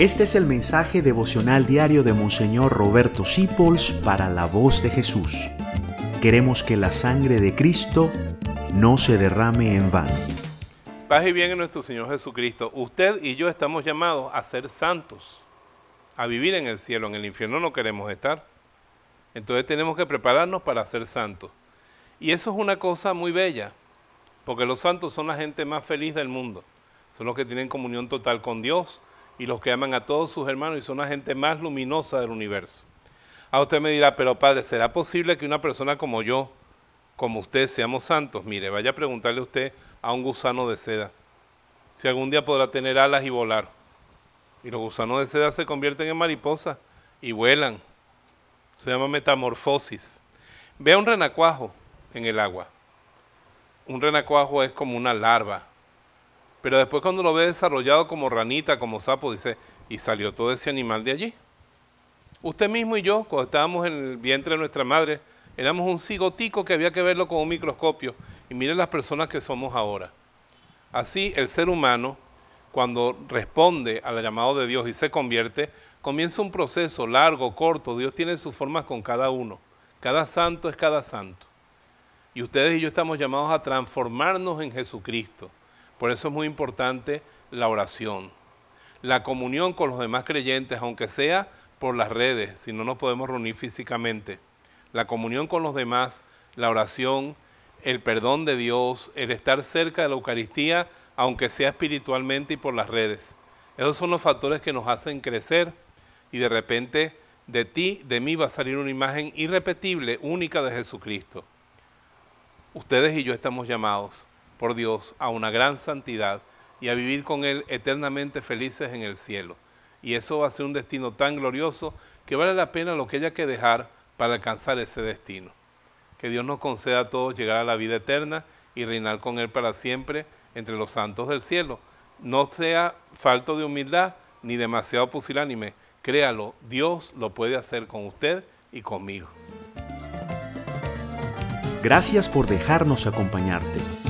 Este es el mensaje devocional diario de Monseñor Roberto Sipols para la voz de Jesús. Queremos que la sangre de Cristo no se derrame en vano. Paz y bien en nuestro Señor Jesucristo. Usted y yo estamos llamados a ser santos, a vivir en el cielo. En el infierno no queremos estar. Entonces tenemos que prepararnos para ser santos. Y eso es una cosa muy bella, porque los santos son la gente más feliz del mundo. Son los que tienen comunión total con Dios y los que aman a todos sus hermanos y son la gente más luminosa del universo. A usted me dirá, pero padre, ¿será posible que una persona como yo, como usted, seamos santos? Mire, vaya a preguntarle usted a un gusano de seda si algún día podrá tener alas y volar. Y los gusanos de seda se convierten en mariposas y vuelan. Se llama metamorfosis. Vea un renacuajo en el agua. Un renacuajo es como una larva pero después cuando lo ve desarrollado como ranita, como sapo, dice, y salió todo ese animal de allí. Usted mismo y yo, cuando estábamos en el vientre de nuestra madre, éramos un cigotico que había que verlo con un microscopio. Y mire las personas que somos ahora. Así el ser humano, cuando responde al llamado de Dios y se convierte, comienza un proceso largo, corto. Dios tiene sus formas con cada uno. Cada santo es cada santo. Y ustedes y yo estamos llamados a transformarnos en Jesucristo por eso es muy importante la oración, la comunión con los demás creyentes, aunque sea por las redes, si no nos podemos reunir físicamente. La comunión con los demás, la oración, el perdón de Dios, el estar cerca de la Eucaristía, aunque sea espiritualmente y por las redes. Esos son los factores que nos hacen crecer y de repente de ti, de mí va a salir una imagen irrepetible, única de Jesucristo. Ustedes y yo estamos llamados por Dios a una gran santidad y a vivir con Él eternamente felices en el cielo. Y eso va a ser un destino tan glorioso que vale la pena lo que haya que dejar para alcanzar ese destino. Que Dios nos conceda a todos llegar a la vida eterna y reinar con Él para siempre entre los santos del cielo. No sea falto de humildad ni demasiado pusilánime. Créalo, Dios lo puede hacer con usted y conmigo. Gracias por dejarnos acompañarte.